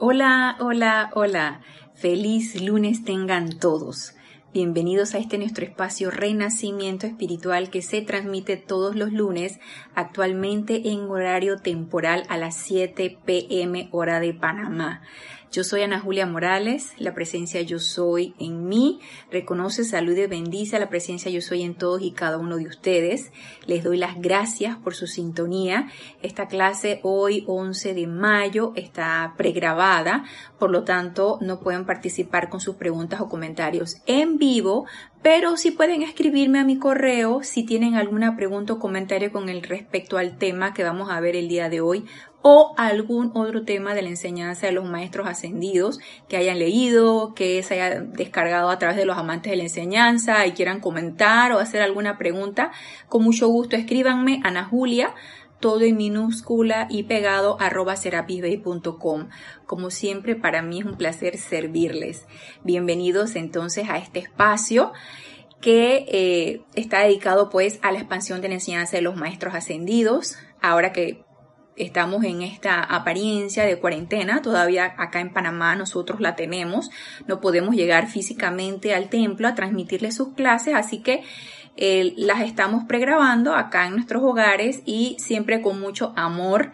Hola, hola, hola. Feliz lunes tengan todos. Bienvenidos a este nuestro espacio Renacimiento Espiritual que se transmite todos los lunes, actualmente en horario temporal a las 7 pm hora de Panamá. Yo soy Ana Julia Morales, la presencia yo soy en mí, reconoce, salude, bendice la presencia yo soy en todos y cada uno de ustedes. Les doy las gracias por su sintonía. Esta clase hoy 11 de mayo está pregrabada, por lo tanto no pueden participar con sus preguntas o comentarios en vivo, pero sí pueden escribirme a mi correo si tienen alguna pregunta o comentario con el respecto al tema que vamos a ver el día de hoy o algún otro tema de la enseñanza de los maestros ascendidos que hayan leído, que se haya descargado a través de los amantes de la enseñanza y quieran comentar o hacer alguna pregunta, con mucho gusto escríbanme Ana Julia todo en minúscula y pegado arroba serapisbay.com. Como siempre, para mí es un placer servirles. Bienvenidos entonces a este espacio que eh, está dedicado pues a la expansión de la enseñanza de los maestros ascendidos. Ahora que estamos en esta apariencia de cuarentena, todavía acá en Panamá nosotros la tenemos, no podemos llegar físicamente al templo a transmitirles sus clases, así que eh, las estamos pregrabando acá en nuestros hogares y siempre con mucho amor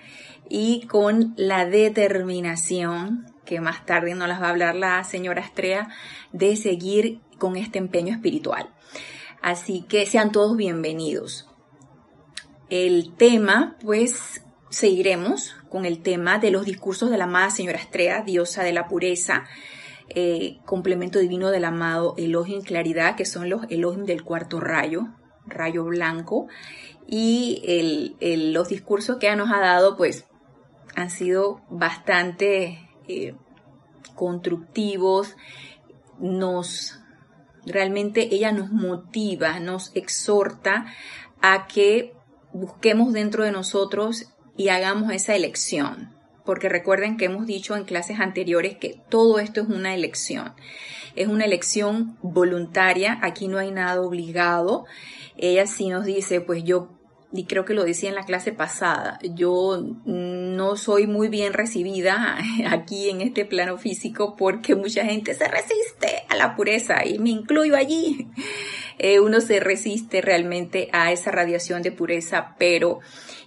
y con la determinación que más tarde nos las va a hablar la señora Estrella de seguir con este empeño espiritual. Así que sean todos bienvenidos. El tema, pues, seguiremos con el tema de los discursos de la amada señora Estrella, diosa de la pureza, eh, complemento divino del amado Elohim Claridad, que son los Elohim del cuarto rayo, rayo blanco, y los discursos que ella nos ha dado, pues, han sido bastante eh, constructivos, nos, realmente ella nos motiva, nos exhorta a que busquemos dentro de nosotros y hagamos esa elección. Porque recuerden que hemos dicho en clases anteriores que todo esto es una elección. Es una elección voluntaria, aquí no hay nada obligado. Ella sí nos dice, pues yo y creo que lo decía en la clase pasada, yo no soy muy bien recibida aquí en este plano físico porque mucha gente se resiste a la pureza y me incluyo allí. Eh, uno se resiste realmente a esa radiación de pureza, pero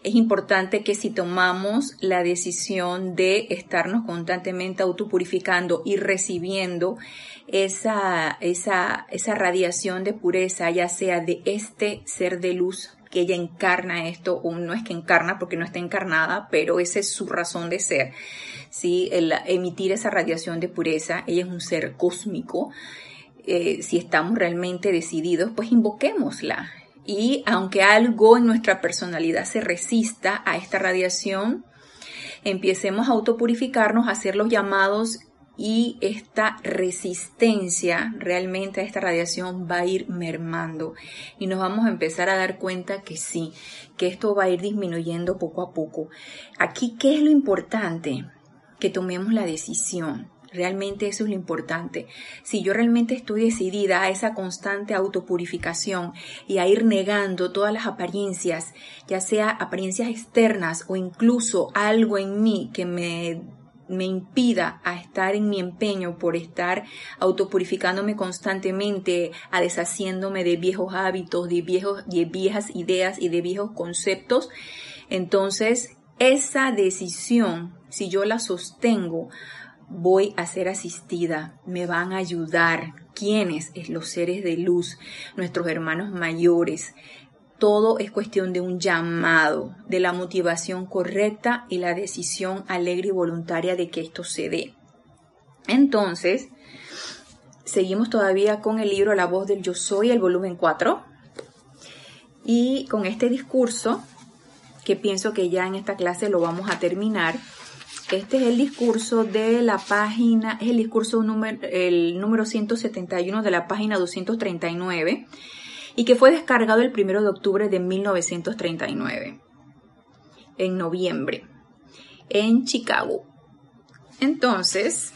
es importante que si tomamos la decisión de estarnos constantemente autopurificando y recibiendo esa, esa, esa radiación de pureza, ya sea de este ser de luz que ella encarna esto, o no es que encarna porque no está encarnada, pero esa es su razón de ser. ¿sí? El emitir esa radiación de pureza, ella es un ser cósmico. Eh, si estamos realmente decididos, pues invoquémosla. Y aunque algo en nuestra personalidad se resista a esta radiación, empecemos a autopurificarnos, a hacer los llamados y esta resistencia realmente a esta radiación va a ir mermando y nos vamos a empezar a dar cuenta que sí, que esto va a ir disminuyendo poco a poco. Aquí, ¿qué es lo importante? Que tomemos la decisión. Realmente eso es lo importante. Si yo realmente estoy decidida a esa constante autopurificación y a ir negando todas las apariencias, ya sea apariencias externas o incluso algo en mí que me me impida a estar en mi empeño por estar autopurificándome constantemente, a deshaciéndome de viejos hábitos, de, viejos, de viejas ideas y de viejos conceptos, entonces esa decisión, si yo la sostengo, voy a ser asistida, me van a ayudar. ¿Quiénes? Los seres de luz, nuestros hermanos mayores, todo es cuestión de un llamado, de la motivación correcta y la decisión alegre y voluntaria de que esto se dé. Entonces, seguimos todavía con el libro La voz del yo soy, el volumen 4, y con este discurso, que pienso que ya en esta clase lo vamos a terminar. Este es el discurso de la página, es el discurso número, el número 171 de la página 239 y que fue descargado el 1 de octubre de 1939, en noviembre, en Chicago. Entonces,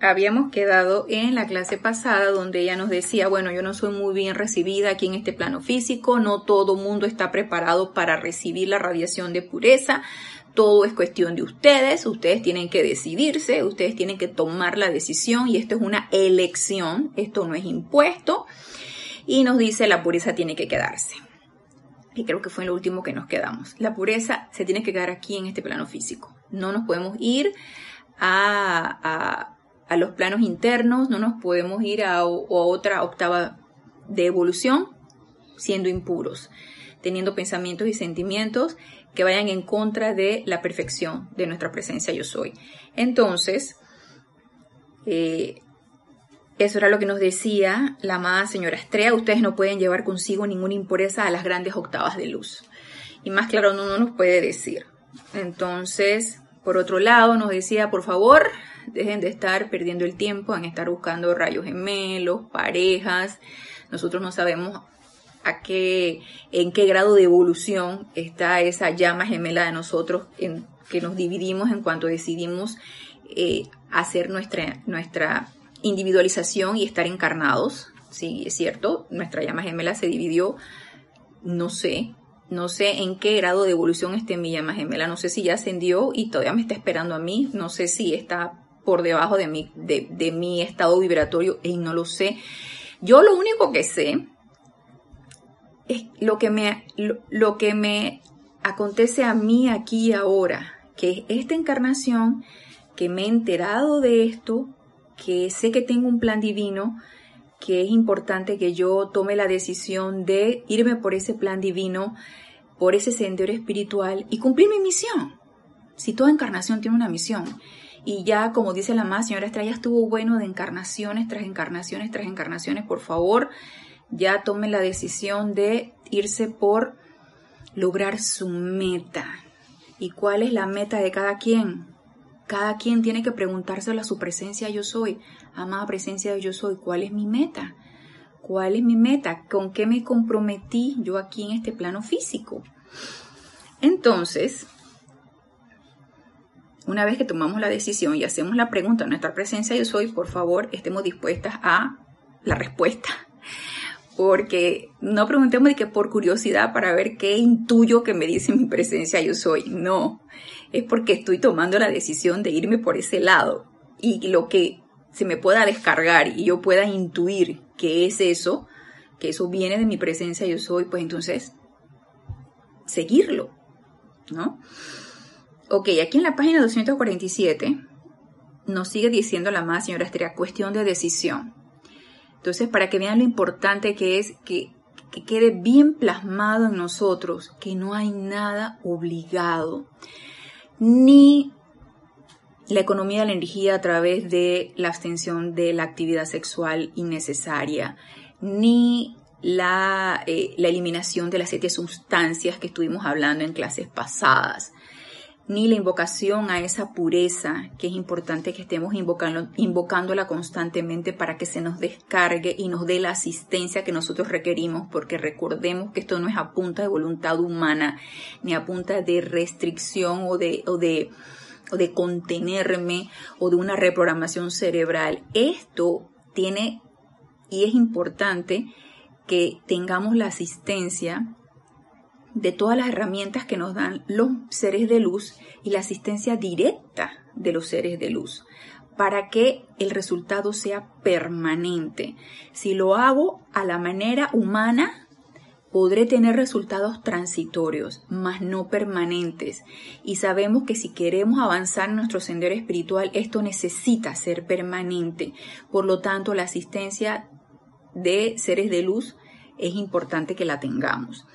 habíamos quedado en la clase pasada donde ella nos decía, bueno, yo no soy muy bien recibida aquí en este plano físico, no todo mundo está preparado para recibir la radiación de pureza, todo es cuestión de ustedes, ustedes tienen que decidirse, ustedes tienen que tomar la decisión y esto es una elección, esto no es impuesto. Y nos dice la pureza tiene que quedarse. Y creo que fue lo último que nos quedamos. La pureza se tiene que quedar aquí en este plano físico. No nos podemos ir a, a, los planos internos, no nos podemos ir a, otra octava de evolución siendo impuros, teniendo pensamientos y sentimientos que vayan en contra de la perfección de nuestra presencia yo soy. Entonces, eh, eso era lo que nos decía la amada señora Estrella. Ustedes no pueden llevar consigo ninguna impureza a las grandes octavas de luz. Y más claro no, no nos puede decir. Entonces, por otro lado, nos decía, por favor, dejen de estar perdiendo el tiempo en estar buscando rayos gemelos, parejas. Nosotros no sabemos a qué, en qué grado de evolución está esa llama gemela de nosotros en, que nos dividimos en cuanto decidimos eh, hacer nuestra, nuestra individualización y estar encarnados. Sí, es cierto, nuestra llama gemela se dividió, no sé, no sé en qué grado de evolución esté mi llama gemela, no sé si ya ascendió y todavía me está esperando a mí, no sé si está por debajo de mi, de, mi estado vibratorio y no lo sé. Yo lo único que sé es lo que me, lo, que me acontece a mí aquí y ahora, que es esta encarnación, que me he enterado de esto, que sé que tengo un plan divino, que es importante que yo tome la decisión de irme por ese plan divino, por ese sendero espiritual y cumplir mi misión. Si toda encarnación tiene una misión. Y ya, como dice la más, señora Estrella, estuvo bueno de encarnaciones tras encarnaciones tras encarnaciones. Por favor, ya tome la decisión de irse por lograr su meta. ¿Y cuál es la meta de cada quien? Cada quien tiene que preguntárselo a su presencia yo soy. Amada presencia de yo soy, ¿cuál es mi meta? ¿Cuál es mi meta? ¿Con qué me comprometí yo aquí en este plano físico? Entonces, una vez que tomamos la decisión y hacemos la pregunta nuestra presencia yo soy, por favor, estemos dispuestas a la respuesta porque no preguntemos de que por curiosidad para ver qué intuyo que me dice mi presencia yo soy. No, es porque estoy tomando la decisión de irme por ese lado y lo que se me pueda descargar y yo pueda intuir que es eso, que eso viene de mi presencia yo soy, pues entonces seguirlo, ¿no? Ok, aquí en la página 247 nos sigue diciendo la más señora Estera, cuestión de decisión. Entonces, para que vean lo importante que es que, quede bien plasmado en nosotros que no hay nada obligado, ni la economía de la energía a través de la abstención de la actividad sexual innecesaria, ni la, eh, la, eliminación de las siete sustancias que estuvimos hablando en clases pasadas, ni la invocación a esa pureza que es importante que estemos invocando, invocándola constantemente para que se nos descargue y nos dé la asistencia que nosotros requerimos, porque recordemos que esto no es a punta de voluntad humana, ni a punta de restricción o de, o de, o de contenerme o de una reprogramación cerebral. Esto tiene y es importante que tengamos la asistencia de todas las herramientas que nos dan los seres de luz y la asistencia directa de los seres de luz para que el resultado sea permanente. Si lo hago a la manera humana, podré tener resultados transitorios, mas no permanentes. Y sabemos que si queremos avanzar en nuestro sendero espiritual, esto necesita ser permanente. Por lo tanto, la asistencia de seres de luz es importante que la tengamos.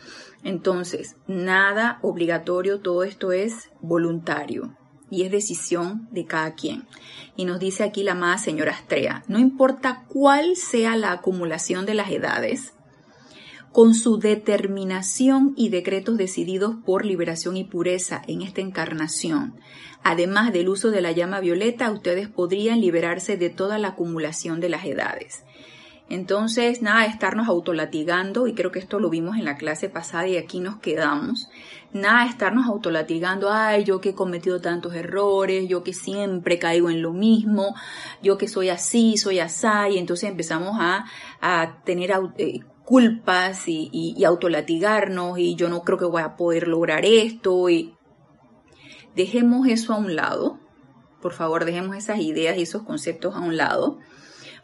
Entonces, nada obligatorio, todo esto es voluntario y es decisión de cada quien. Y nos dice aquí la amada señora Astrea, no importa cuál sea la acumulación de las edades, con su determinación y decretos decididos por liberación y pureza en esta encarnación, además del uso de la llama violeta, ustedes podrían liberarse de toda la acumulación de las edades. Entonces, nada estarnos autolatigando, y creo que esto lo vimos en la clase pasada y aquí nos quedamos. Nada estarnos autolatigando, ay, yo que he cometido tantos errores, yo que siempre caigo en lo mismo, yo que soy así, soy así, y entonces empezamos a, tener eh, culpas y, y autolatigarnos, y yo no creo que voy a poder lograr esto, y dejemos eso a un lado. Por favor, dejemos esas ideas y esos conceptos a un lado.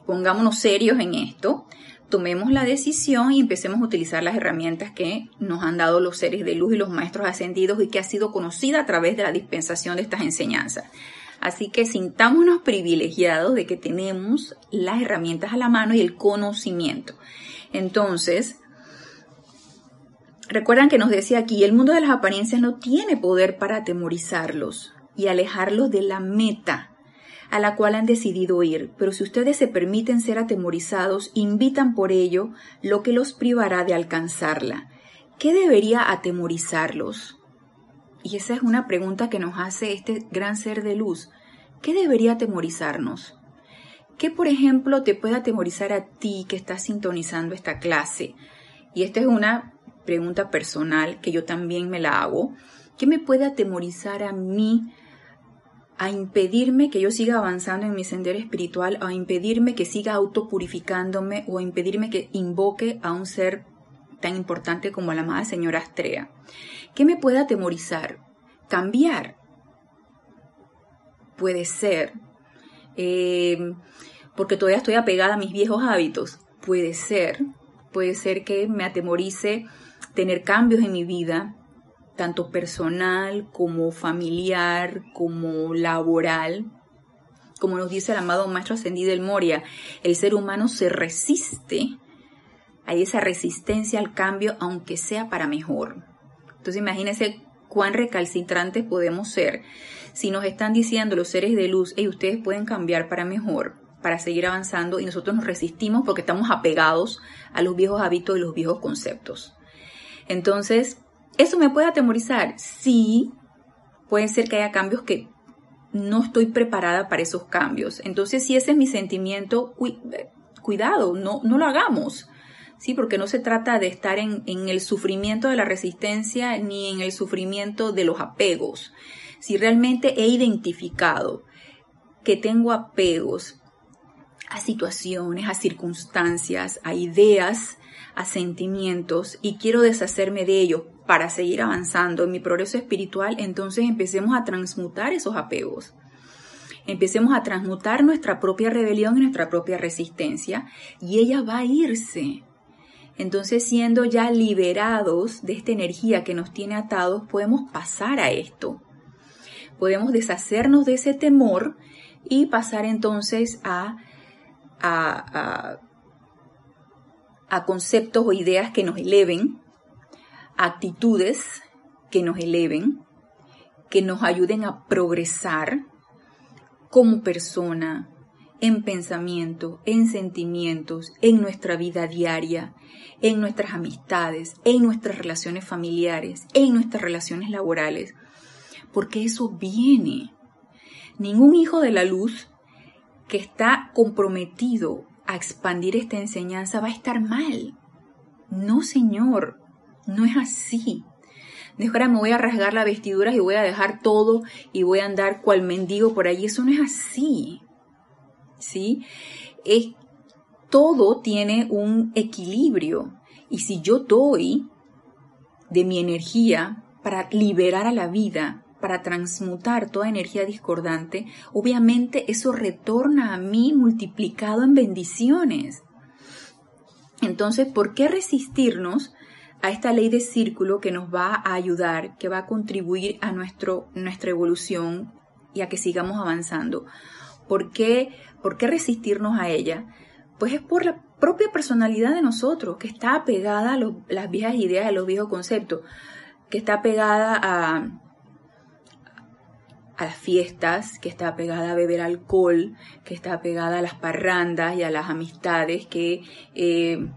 Pongámonos serios en esto. Tomemos la decisión y empecemos a utilizar las herramientas que nos han dado los seres de luz y los maestros ascendidos y que ha sido conocida a través de la dispensación de estas enseñanzas. Así que sintámonos privilegiados de que tenemos las herramientas a la mano y el conocimiento. Entonces, recuerdan que nos decía aquí, el mundo de las apariencias no tiene poder para atemorizarlos y alejarlos de la meta a la cual han decidido ir, pero si ustedes se permiten ser atemorizados, invitan por ello lo que los privará de alcanzarla. ¿Qué debería atemorizarlos? Y esa es una pregunta que nos hace este gran ser de luz. ¿Qué debería atemorizarnos? ¿Qué, por ejemplo, te puede atemorizar a ti que estás sintonizando esta clase? Y esta es una pregunta personal que yo también me la hago. ¿Qué me puede atemorizar a mí a impedirme que yo siga avanzando en mi sendero espiritual, a impedirme que siga autopurificándome o a impedirme que invoque a un ser tan importante como la amada señora Astrea? ¿Qué me puede atemorizar? Cambiar. Puede ser. Eh, porque todavía estoy apegada a mis viejos hábitos. Puede ser. Puede ser que me atemorice tener cambios en mi vida, tanto personal como familiar, como laboral. Como nos dice el amado Maestro Ascendido del Moria, el ser humano se resiste a esa resistencia al cambio, aunque sea para mejor. Entonces imagínense cuán recalcitrantes podemos ser si nos están diciendo los seres de luz, y ustedes pueden cambiar para mejor, para seguir avanzando y nosotros nos resistimos porque estamos apegados a los viejos hábitos y los viejos conceptos. Entonces, ¿eso me puede atemorizar? Sí, puede ser que haya cambios que no estoy preparada para esos cambios. Entonces, si ese es mi sentimiento, cuidado, no, no lo hagamos. ¿sí? Porque no se trata de estar en, el sufrimiento de la resistencia ni en el sufrimiento de los apegos. Si realmente he identificado que tengo apegos a situaciones, a circunstancias, a ideas, a sentimientos y quiero deshacerme de ellos para seguir avanzando en mi progreso espiritual, entonces empecemos a transmutar esos apegos. Empecemos a transmutar nuestra propia rebelión y nuestra propia resistencia y ella va a irse. Entonces, siendo ya liberados de esta energía que nos tiene atados, podemos pasar a esto. Podemos deshacernos de ese temor y pasar entonces a, a, a, conceptos o ideas que nos eleven, actitudes que nos eleven, que nos ayuden a progresar como persona, en pensamiento, en sentimientos, en nuestra vida diaria, en nuestras amistades, en nuestras relaciones familiares, en nuestras relaciones laborales, porque eso viene. Ningún hijo de la luz que está comprometido a expandir esta enseñanza va a estar mal. No, señor, no es así. Ahora me voy a rasgar las vestiduras y voy a dejar todo y voy a andar cual mendigo por allí. Eso no es así. ¿Sí? Es todo tiene un equilibrio. Y si yo doy de mi energía para liberar a la vida, para transmutar toda energía discordante, obviamente eso retorna a mí multiplicado en bendiciones. Entonces, ¿por qué resistirnos a esta ley de círculo que nos va a ayudar, que va a contribuir a nuestro, nuestra evolución y a que sigamos avanzando? ¿Por qué, ¿Por qué resistirnos a ella? Pues es por la propia personalidad de nosotros, que está apegada a las viejas ideas, a los viejos conceptos, que está apegada a, a las fiestas, que está apegada a beber alcohol, que está apegada a las parrandas y a las amistades que, eh,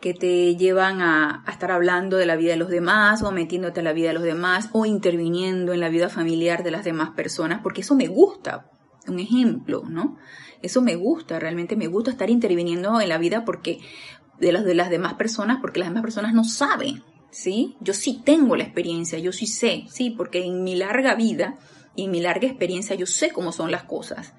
que te llevan a, a, estar hablando de la vida de los demás o metiéndote en la vida de los demás o interviniendo en la vida familiar de las demás personas, porque eso me gusta. Un ejemplo, ¿no? Eso me gusta, realmente me gusta estar interviniendo en la vida porque de las de las demás personas, porque las demás personas no saben, ¿sí? Yo sí tengo la experiencia, yo sí sé, sí, porque en mi larga vida y en mi larga experiencia yo sé cómo son las cosas.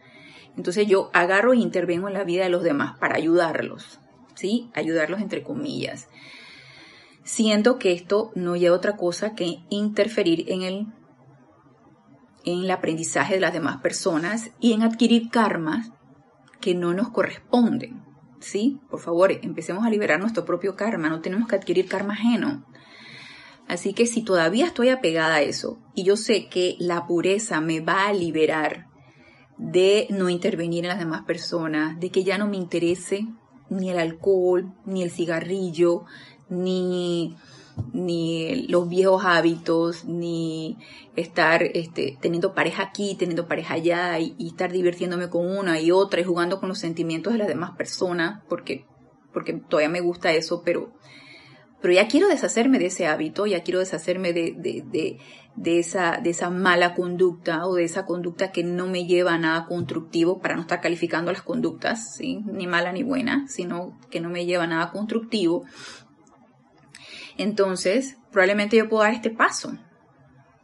Entonces yo agarro e intervengo en la vida de los demás para ayudarlos, ¿sí? Ayudarlos entre comillas. Siento que esto no lleva otra cosa que interferir en el en el aprendizaje de las demás personas y en adquirir karmas que no nos corresponden. ¿Sí? Por favor, empecemos a liberar nuestro propio karma, no tenemos que adquirir karma ajeno. Así que si todavía estoy apegada a eso y yo sé que la pureza me va a liberar de no intervenir en las demás personas, de que ya no me interese ni el alcohol, ni el cigarrillo, ni, ni los viejos hábitos, ni estar este, teniendo pareja aquí, teniendo pareja allá, y, estar divirtiéndome con una y otra y jugando con los sentimientos de las demás personas, porque, porque todavía me gusta eso, pero pero ya quiero deshacerme de ese hábito, ya quiero deshacerme de, de, de, esa, de esa mala conducta o de esa conducta que no me lleva a nada constructivo para no estar calificando las conductas, ni mala ni buena, sino que no me lleva a nada constructivo. Entonces, probablemente yo puedo dar este paso.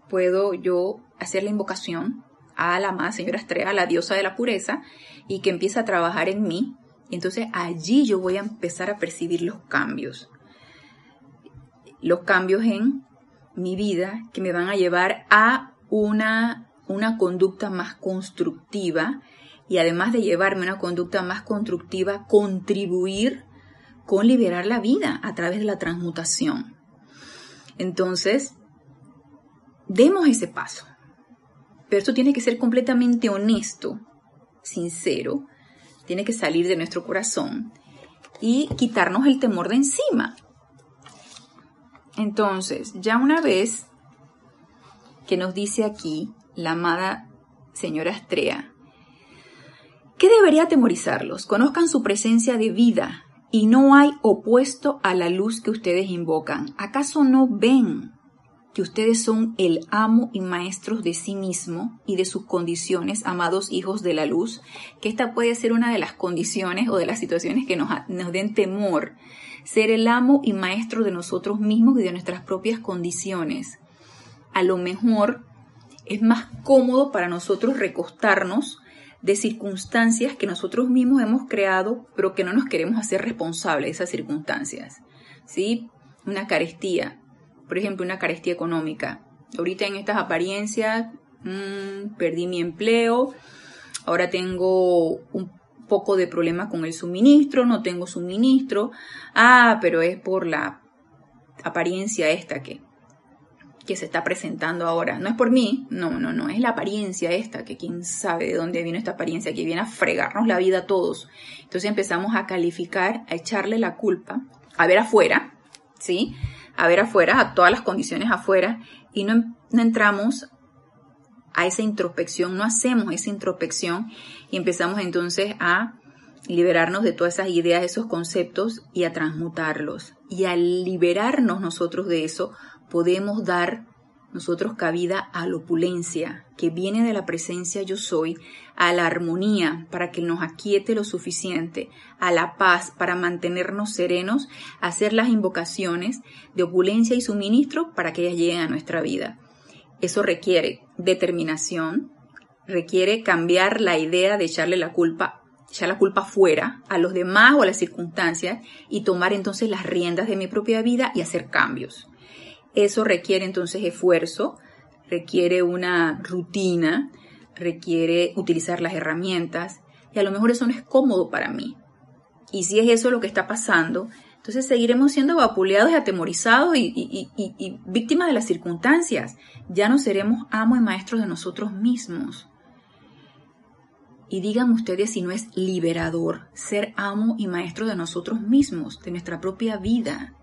Puedo yo hacer la invocación a la más señora Estrella, la diosa de la pureza, y que empiece a trabajar en mí. Y entonces allí yo voy a empezar a percibir los cambios los cambios en mi vida que me van a llevar a una, una conducta más constructiva y además de llevarme una conducta más constructiva, contribuir con liberar la vida a través de la transmutación. Entonces, demos ese paso. Pero esto tiene que ser completamente honesto, sincero, tiene que salir de nuestro corazón y quitarnos el temor de encima. Entonces, ya una vez que nos dice aquí la amada señora Estrella, ¿qué debería atemorizarlos? Conozcan su presencia de vida y no hay opuesto a la luz que ustedes invocan. ¿Acaso no ven que ustedes son el amo y maestros de sí mismo y de sus condiciones, amados hijos de la luz? Que esta puede ser una de las condiciones o de las situaciones que nos, nos den temor ser el amo y maestro de nosotros mismos y de nuestras propias condiciones. A lo mejor es más cómodo para nosotros recostarnos de circunstancias que nosotros mismos hemos creado, pero que no nos queremos hacer responsables de esas circunstancias. ¿Sí? Una carestía, por ejemplo, una carestía económica. Ahorita en estas apariencias, mmm, perdí mi empleo, ahora tengo un poco de problema con el suministro, no tengo suministro, ah, pero es por la apariencia esta que, que se está presentando ahora. No es por mí, no, no, no, es la apariencia esta, que quién sabe de dónde vino esta apariencia, que viene a fregarnos la vida a todos. Entonces empezamos a calificar, a echarle la culpa, a ver afuera, ¿sí? A ver afuera, a todas las condiciones afuera, y no, no entramos a esa introspección, no hacemos esa introspección y empezamos entonces a liberarnos de todas esas ideas, esos conceptos y a transmutarlos. Y al liberarnos nosotros de eso, podemos dar nosotros cabida a la opulencia que viene de la presencia yo soy, a la armonía para que nos aquiete lo suficiente, a la paz para mantenernos serenos, hacer las invocaciones de opulencia y suministro para que ellas lleguen a nuestra vida. Eso requiere determinación, requiere cambiar la idea de echarle la culpa, echar la culpa fuera a los demás o a las circunstancias y tomar entonces las riendas de mi propia vida y hacer cambios. Eso requiere entonces esfuerzo, requiere una rutina, requiere utilizar las herramientas y a lo mejor eso no es cómodo para mí. Y si es eso lo que está pasando, entonces seguiremos siendo vapuleados y atemorizados y, víctimas de las circunstancias. Ya no seremos amos y maestros de nosotros mismos. Y díganme ustedes si no es liberador ser amo y maestro de nosotros mismos, de nuestra propia vida,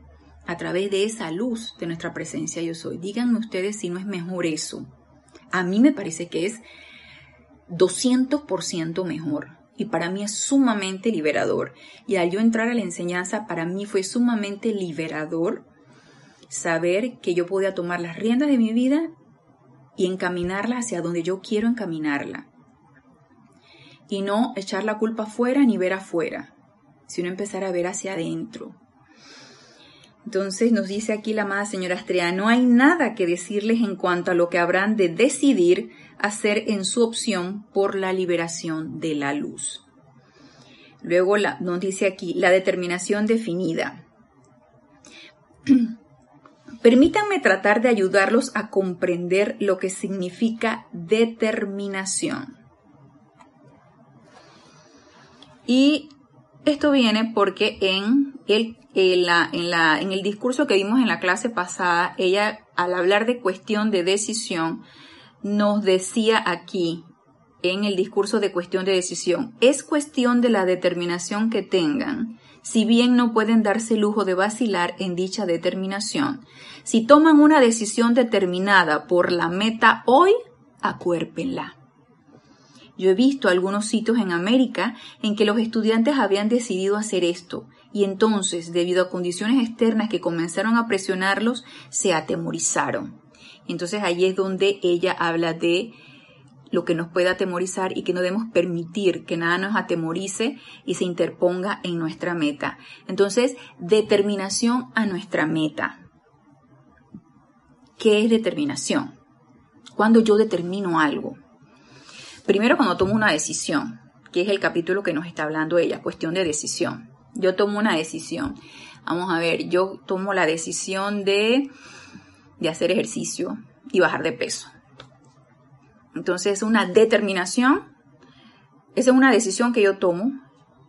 a través de esa luz de nuestra presencia yo soy. Díganme ustedes si no es mejor eso. A mí me parece que es 200% mejor y para mí es sumamente liberador. Y al yo entrar a la enseñanza, para mí fue sumamente liberador saber que yo podía tomar las riendas de mi vida y encaminarla hacia donde yo quiero encaminarla. Y no echar la culpa afuera ni ver afuera, sino empezar a ver hacia adentro. Entonces nos dice aquí la amada señora Astrea, no hay nada que decirles en cuanto a lo que habrán de decidir hacer en su opción por la liberación de la luz. Luego la, nos dice aquí la determinación definida. Permítanme tratar de ayudarlos a comprender lo que significa determinación. Y esto viene porque en el, en, el discurso que vimos en la clase pasada, ella al hablar de cuestión de decisión, nos decía aquí, en el discurso de cuestión de decisión, es cuestión de la determinación que tengan, si bien no pueden darse lujo de vacilar en dicha determinación. Si toman una decisión determinada por la meta hoy, acuérpenla. Yo he visto algunos sitios en América en que los estudiantes habían decidido hacer esto y entonces, debido a condiciones externas que comenzaron a presionarlos, se atemorizaron. Entonces ahí es donde ella habla de lo que nos puede atemorizar y que no debemos permitir que nada nos atemorice y se interponga en nuestra meta. Entonces, determinación a nuestra meta. ¿Qué es determinación? Cuando yo determino algo. Primero cuando tomo una decisión, que es el capítulo que nos está hablando ella, cuestión de decisión. Yo tomo una decisión. Vamos a ver, yo tomo la decisión de, de hacer ejercicio y bajar de peso. Entonces, es una determinación, esa es una decisión que yo tomo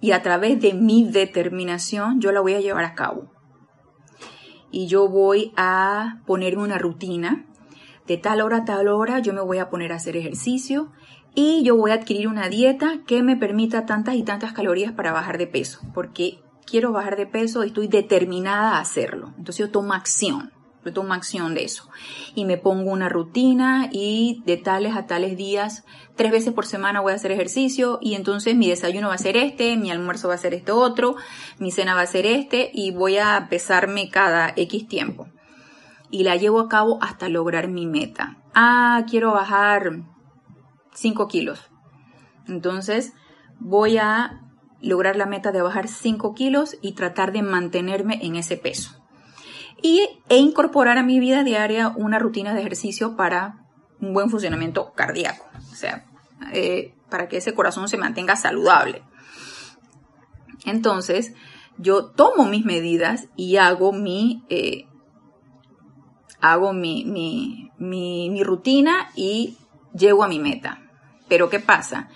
y a través de mi determinación yo la voy a llevar a cabo. Y yo voy a ponerme una rutina. De tal hora a tal hora yo me voy a poner a hacer ejercicio y yo voy a adquirir una dieta que me permita tantas y tantas calorías para bajar de peso, porque quiero bajar de peso y estoy determinada a hacerlo. Entonces yo tomo acción, yo tomo acción de eso. Y me pongo una rutina y de tales a tales días, tres veces por semana voy a hacer ejercicio y entonces mi desayuno va a ser este, mi almuerzo va a ser este otro, mi cena va a ser este y voy a pesarme cada X tiempo. Y la llevo a cabo hasta lograr mi meta. Ah, quiero bajar 5 kilos. Entonces voy a lograr la meta de bajar 5 kilos y tratar de mantenerme en ese peso. Y, e incorporar a mi vida diaria una rutina de ejercicio para un buen funcionamiento cardíaco. O sea, eh, para que ese corazón se mantenga saludable. Entonces, yo tomo mis medidas y hago mi, eh, hago mi, mi, mi rutina y llego a mi meta. Pero ¿qué pasa?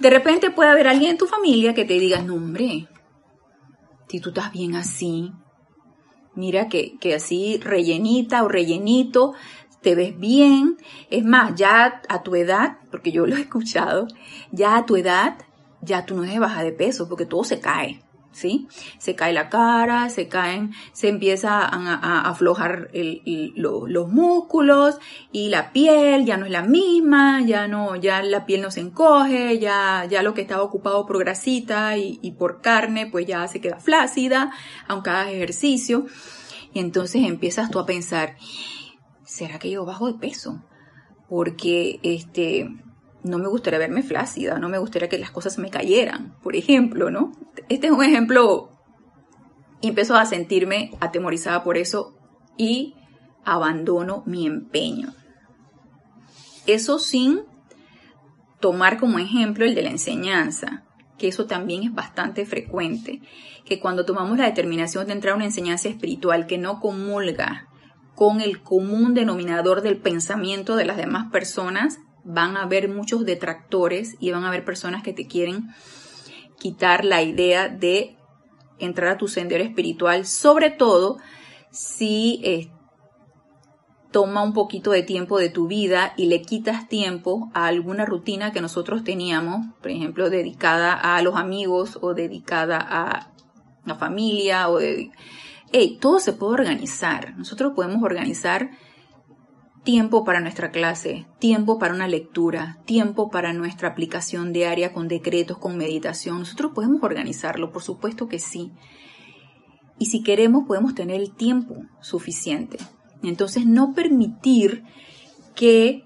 De repente puede haber alguien en tu familia que te diga, no hombre, si tú estás bien así, mira que, que así rellenita o rellenito, te ves bien. Es más, ya a tu edad, porque yo lo he escuchado, ya a tu edad, ya tú no debes bajar de peso porque todo se cae. ¿Sí? Se cae la cara, se caen, se empieza a, aflojar los músculos y la piel ya no es la misma, ya no, ya la piel no se encoge, ya, ya lo que estaba ocupado por grasita y, y por carne, pues ya se queda flácida, aunque hagas ejercicio. Y entonces empiezas tú a pensar, ¿será que yo bajo de peso? Porque este, no me gustaría verme flácida, no me gustaría que las cosas me cayeran, por ejemplo, ¿no? Este es un ejemplo y empiezo a sentirme atemorizada por eso y abandono mi empeño. Eso sin tomar como ejemplo el de la enseñanza, que eso también es bastante frecuente, que cuando tomamos la determinación de entrar a una enseñanza espiritual que no comulga con el común denominador del pensamiento de las demás personas, van a haber muchos detractores y van a haber personas que te quieren quitar la idea de entrar a tu sendero espiritual, sobre todo si eh, toma un poquito de tiempo de tu vida y le quitas tiempo a alguna rutina que nosotros teníamos, por ejemplo, dedicada a los amigos o dedicada a la familia o. Hey, todo se puede organizar. Nosotros podemos organizar tiempo para nuestra clase, tiempo para una lectura, tiempo para nuestra aplicación diaria con decretos, con meditación. Nosotros podemos organizarlo, por supuesto que sí. Y si queremos, podemos tener el tiempo suficiente. Entonces, no permitir que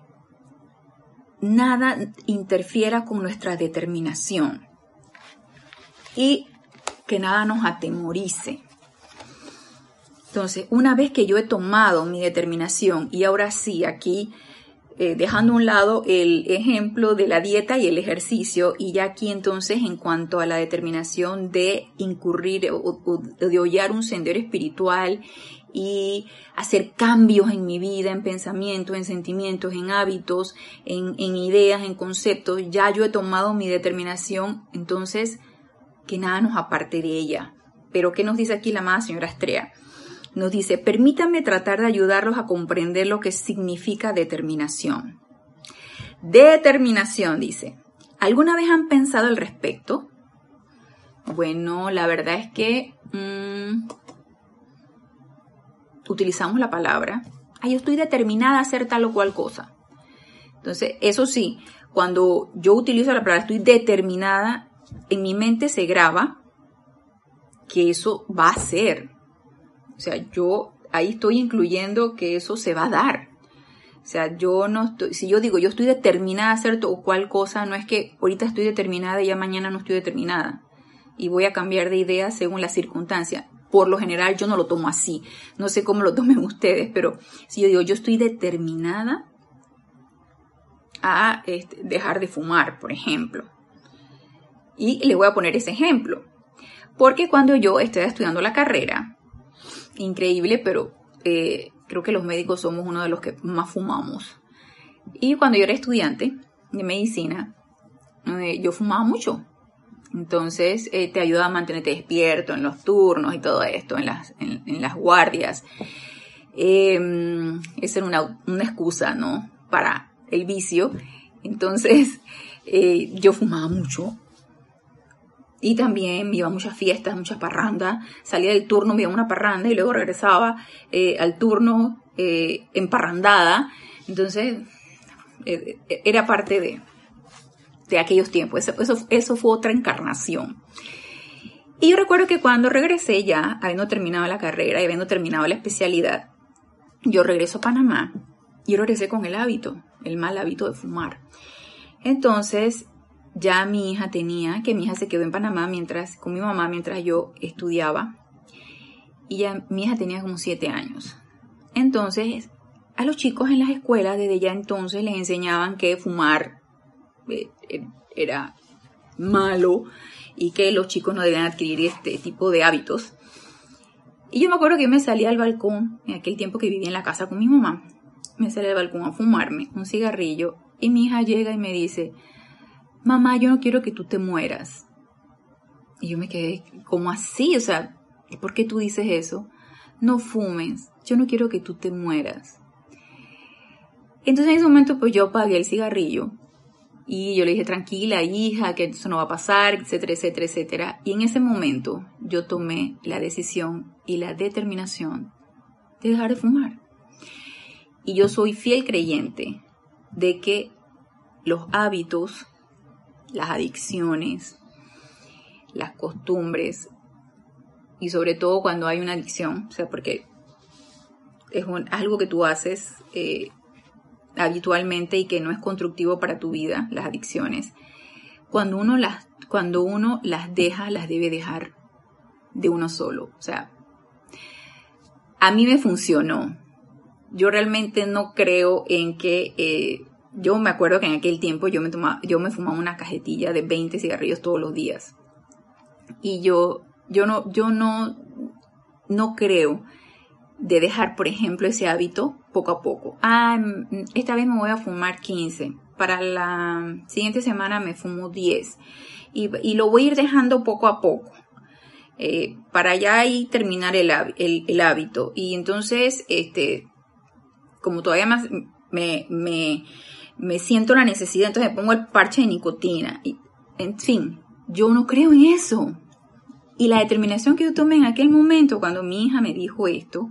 nada interfiera con nuestra determinación y que nada nos atemorice. Entonces, una vez que yo he tomado mi determinación y ahora sí, aquí eh, dejando a un lado el ejemplo de la dieta y el ejercicio, y ya aquí entonces en cuanto a la determinación de incurrir o, de hollar un sendero espiritual y hacer cambios en mi vida, en pensamientos, en sentimientos, en hábitos, en, ideas, en conceptos, ya yo he tomado mi determinación, entonces que nada nos aparte de ella. Pero ¿qué nos dice aquí la amada señora Estrella? Nos dice, permítanme tratar de ayudarlos a comprender lo que significa determinación. Determinación, dice. ¿Alguna vez han pensado al respecto? Bueno, la verdad es que mm, utilizamos la palabra, yo estoy determinada a hacer tal o cual cosa. Entonces, eso sí, cuando yo utilizo la palabra estoy determinada, en mi mente se graba que eso va a ser. O sea, yo ahí estoy incluyendo que eso se va a dar. O sea, yo no estoy, si yo digo yo estoy determinada a hacer o cual cosa, no es que ahorita estoy determinada y ya mañana no estoy determinada. Y voy a cambiar de idea según la circunstancia. Por lo general yo no lo tomo así. No sé cómo lo tomen ustedes, pero si yo digo yo estoy determinada a este, dejar de fumar, por ejemplo. Y le voy a poner ese ejemplo. Porque cuando yo estoy estudiando la carrera, increíble, pero eh, creo que los médicos somos uno de los que más fumamos. Y cuando yo era estudiante de medicina, eh, yo fumaba mucho. Entonces eh, te ayuda a mantenerte despierto en los turnos y todo esto, en las, guardias. Em, esa era una, una, excusa, ¿no? Para el vicio. Entonces yo fumaba mucho y también me iba a muchas fiestas, muchas parrandas. Salía del turno, me iba a una parranda y luego regresaba eh, al turno eh, emparrandada. Entonces, eh, era parte de, de aquellos tiempos. Eso, eso, fue otra encarnación. Y yo recuerdo que cuando regresé ya, habiendo terminado la carrera y habiendo terminado la especialidad, yo regreso a Panamá y regresé con el hábito, el mal hábito de fumar. Entonces, ya mi hija tenía, que mi hija se quedó en Panamá mientras, con mi mamá mientras yo estudiaba. Y ya mi hija tenía como siete años. Entonces, a los chicos en las escuelas desde ya entonces les enseñaban que fumar eh, eh, era malo y que los chicos no debían adquirir este tipo de hábitos. Y yo me acuerdo que me salí al balcón, en aquel tiempo que vivía en la casa con mi mamá, me salí al balcón a fumarme un cigarrillo y mi hija llega y me dice, mamá, yo no quiero que tú te mueras. Y yo me quedé, ¿cómo así? O sea, ¿por qué tú dices eso? No fumes, yo no quiero que tú te mueras. Entonces en ese momento pues yo apagué el cigarrillo y yo le dije, tranquila hija, que eso no va a pasar, etcétera, etcétera, etcétera. Y en ese momento yo tomé la decisión y la determinación de dejar de fumar. Y yo soy fiel creyente de que los hábitos las adicciones, las costumbres y sobre todo cuando hay una adicción, o sea, porque es algo que tú haces eh, habitualmente y que no es constructivo para tu vida, las adicciones. Cuando uno las, cuando uno las deja, las debe dejar de uno solo. O sea, a mí me funcionó. Yo realmente no creo en que eh, yo me acuerdo que en aquel tiempo yo me, tomaba, yo me fumaba una cajetilla de 20 cigarrillos todos los días. Y yo, yo, no, yo no, no creo de dejar, por ejemplo, ese hábito poco a poco. Ah, mm, esta vez me voy a fumar 15. Para la siguiente semana me fumo 10. Y, lo voy a ir dejando poco a poco. Eh, para ya ahí terminar el, el, hábito. Y entonces, este, como todavía más me, me siento la necesidad, entonces me pongo el parche de nicotina. Y, en fin, yo no creo en eso. Y la determinación que yo tomé en aquel momento, cuando mi hija me dijo esto,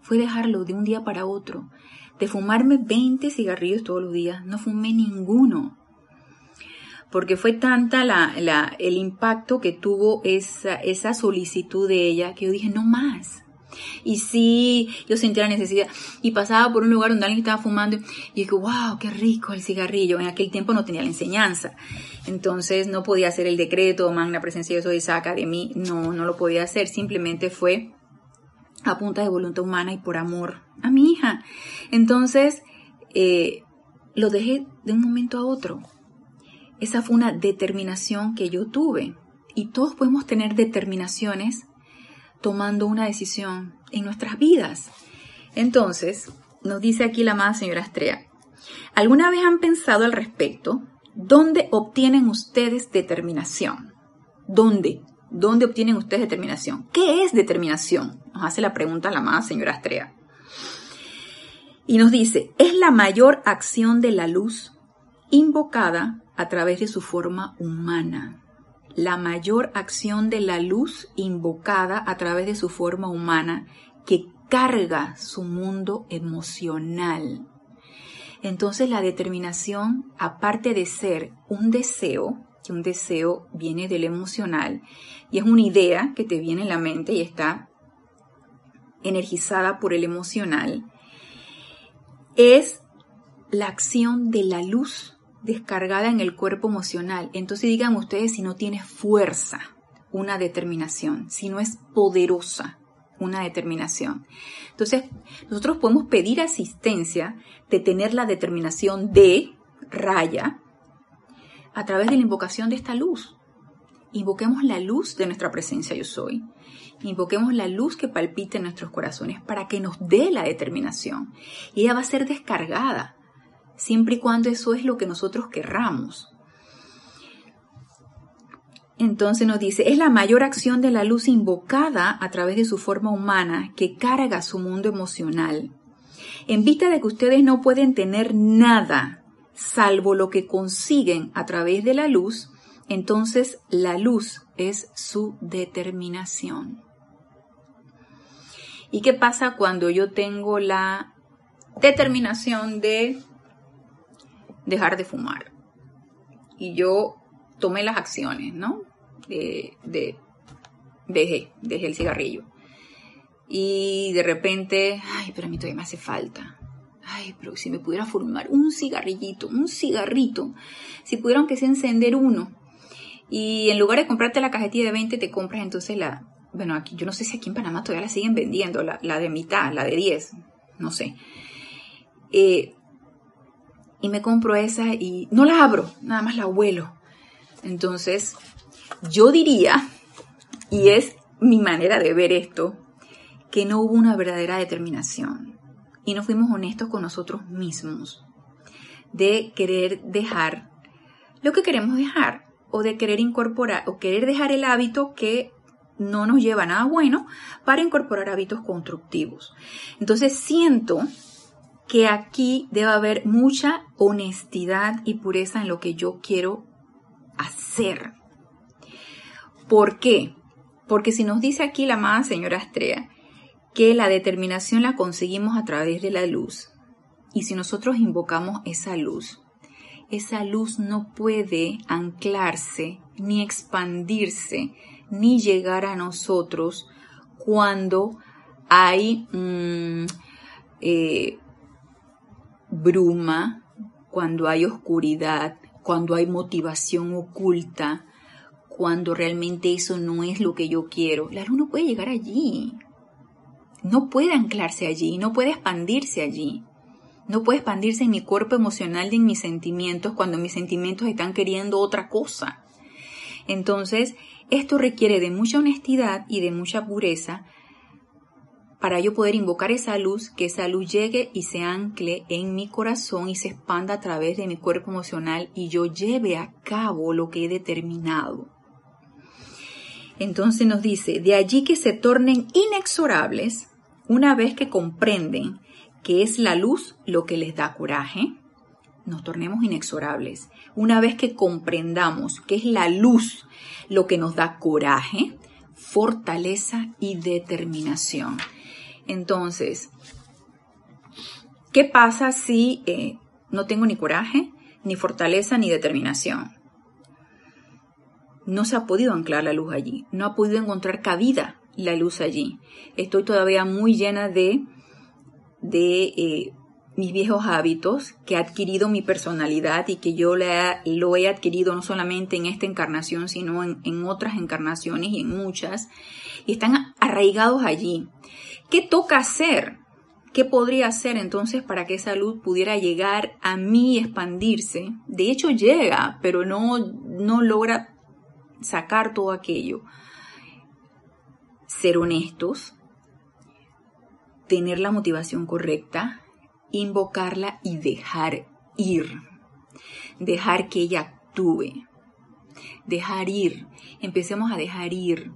fue dejarlo de un día para otro. De fumarme 20 cigarrillos todos los días, no fumé ninguno. Porque fue tanta la, la, el impacto que tuvo esa, esa solicitud de ella que yo dije, no más. Y sí, yo sentía la necesidad. Y pasaba por un lugar donde alguien estaba fumando y dije, wow, qué rico el cigarrillo. En aquel tiempo no tenía la enseñanza. Entonces no podía hacer el decreto, magna presencia de eso y de mí. No, no lo podía hacer. Simplemente fue a punta de voluntad humana y por amor a mi hija. Entonces, eh, lo dejé de un momento a otro. Esa fue una determinación que yo tuve. Y todos podemos tener determinaciones tomando una decisión en nuestras vidas. Entonces, nos dice aquí la amada señora Estrella, ¿alguna vez han pensado al respecto? ¿Dónde obtienen ustedes determinación? ¿Dónde? ¿Dónde obtienen ustedes determinación? ¿Qué es determinación? Nos hace la pregunta la amada señora Estrella. Y nos dice, es la mayor acción de la luz invocada a través de su forma humana. La mayor acción de la luz invocada a través de su forma humana que carga su mundo emocional. Entonces la determinación, aparte de ser un deseo, que un deseo viene del emocional y es una idea que te viene en la mente y está energizada por el emocional, es la acción de la luz descargada en el cuerpo emocional. Entonces digan ustedes si no tiene fuerza una determinación, si no es poderosa una determinación. Entonces, nosotros podemos pedir asistencia de tener la determinación de raya a través de la invocación de esta luz. Invoquemos la luz de nuestra presencia yo soy. Invoquemos la luz que palpite en nuestros corazones para que nos dé la determinación. Y ella va a ser descargada, siempre y cuando eso es lo que nosotros querramos. Entonces nos dice, es la mayor acción de la luz invocada a través de su forma humana que carga su mundo emocional. En vista de que ustedes no pueden tener nada salvo lo que consiguen a través de la luz, entonces la luz es su determinación. ¿Y qué pasa cuando yo tengo la determinación de dejar de fumar? Y yo tomé las acciones, ¿no? De, dejé, dejé el cigarrillo. Y de repente, ay, pero a mí todavía me hace falta. Ay, pero si me pudiera fumar un cigarrillito, un cigarrito, si pudiera aunque sea encender uno. Y en lugar de comprarte la cajetilla de 20, te compras entonces la, bueno, aquí yo no sé si aquí en Panamá todavía la siguen vendiendo, la, de mitad, la de 10, no sé. Eh, y me compro esa y no la abro, nada más la huelo. Entonces, yo diría, y es mi manera de ver esto, que no hubo una verdadera determinación y no fuimos honestos con nosotros mismos de querer dejar lo que queremos dejar o de querer incorporar o querer dejar el hábito que no nos lleva a nada bueno para incorporar hábitos constructivos. Entonces siento que aquí debe haber mucha honestidad y pureza en lo que yo quiero hacer. ¿Por qué? Porque si nos dice aquí la amada señora Astrea que la determinación la conseguimos a través de la luz, y si nosotros invocamos esa luz, esa luz no puede anclarse ni expandirse ni llegar a nosotros cuando hay mm, eh, bruma, cuando hay oscuridad, cuando hay motivación oculta, cuando realmente eso no es lo que yo quiero. La luz no puede llegar allí. No puede anclarse allí, no puede expandirse allí. No puede expandirse en mi cuerpo emocional ni en mis sentimientos cuando mis sentimientos están queriendo otra cosa. Entonces, esto requiere de mucha honestidad y de mucha pureza para yo poder invocar esa luz, que esa luz llegue y se ancle en mi corazón y se expanda a través de mi cuerpo emocional y yo lleve a cabo lo que he determinado. Entonces nos dice, de allí que se tornen inexorables una vez que comprenden que es la luz lo que les da coraje, nos tornemos inexorables. Una vez que comprendamos que es la luz lo que nos da coraje, fortaleza y determinación. Entonces, ¿qué pasa si eh, no tengo ni coraje, ni fortaleza, ni determinación? No se ha podido anclar la luz allí, no ha podido encontrar cabida la luz allí. Estoy todavía muy llena de, de eh, mis viejos hábitos que ha adquirido mi personalidad y que yo lo he adquirido no solamente en esta encarnación, sino en, en otras encarnaciones y en muchas, y están arraigados allí. ¿Qué toca hacer? ¿Qué podría hacer entonces para que esa luz pudiera llegar a mí y expandirse? De hecho llega, pero no, no logra sacar todo aquello. Ser honestos, tener la motivación correcta, invocarla y dejar ir. Dejar que ella actúe. Dejar ir. Empecemos a dejar ir.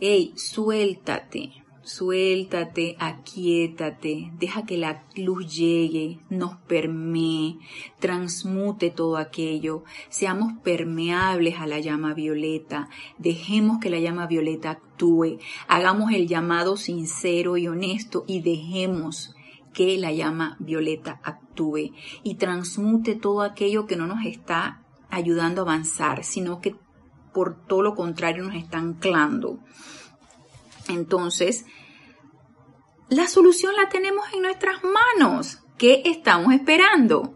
Ey, suéltate Suéltate, aquietate, deja que la luz llegue, nos permee, transmute todo aquello, seamos permeables a la llama violeta, dejemos que la llama violeta actúe, hagamos el llamado sincero y honesto y dejemos que la llama violeta actúe y transmute todo aquello que no nos está ayudando a avanzar, sino que por todo lo contrario nos está anclando. Entonces, la solución la tenemos en nuestras manos. ¿Qué estamos esperando?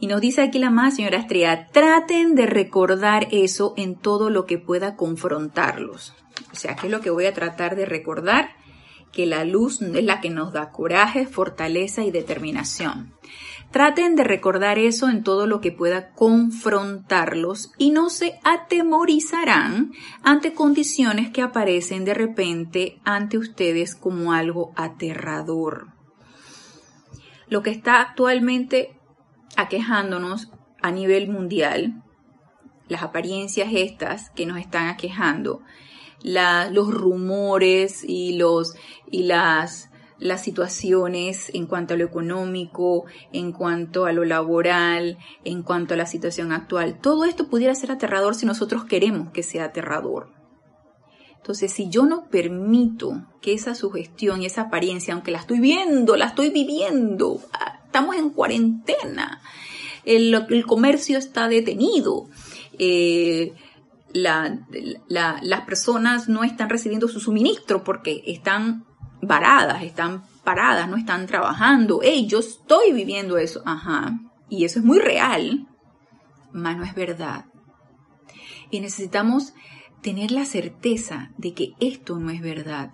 Y nos dice aquí la más, señora Estrella, traten de recordar eso en todo lo que pueda confrontarlos. O sea, ¿qué es lo que voy a tratar de recordar? Que la luz es la que nos da coraje, fortaleza y determinación. Traten de recordar eso en todo lo que pueda confrontarlos y no se atemorizarán ante condiciones que aparecen de repente ante ustedes como algo aterrador. Lo que está actualmente aquejándonos a nivel mundial, las apariencias estas que nos están aquejando, los rumores y, los, y las las situaciones en cuanto a lo económico, en cuanto a lo laboral, en cuanto a la situación actual. Todo esto pudiera ser aterrador si nosotros queremos que sea aterrador. Entonces, si yo no permito que esa sugestión y esa apariencia, aunque la estoy viendo, la estoy viviendo, ah, estamos en cuarentena, el, comercio está detenido, eh, las personas no están recibiendo su suministro porque están varadas, están paradas, no están trabajando. Hey, yo estoy viviendo eso. Ajá. Y eso es muy real, mas no es verdad. Y necesitamos tener la certeza de que esto no es verdad,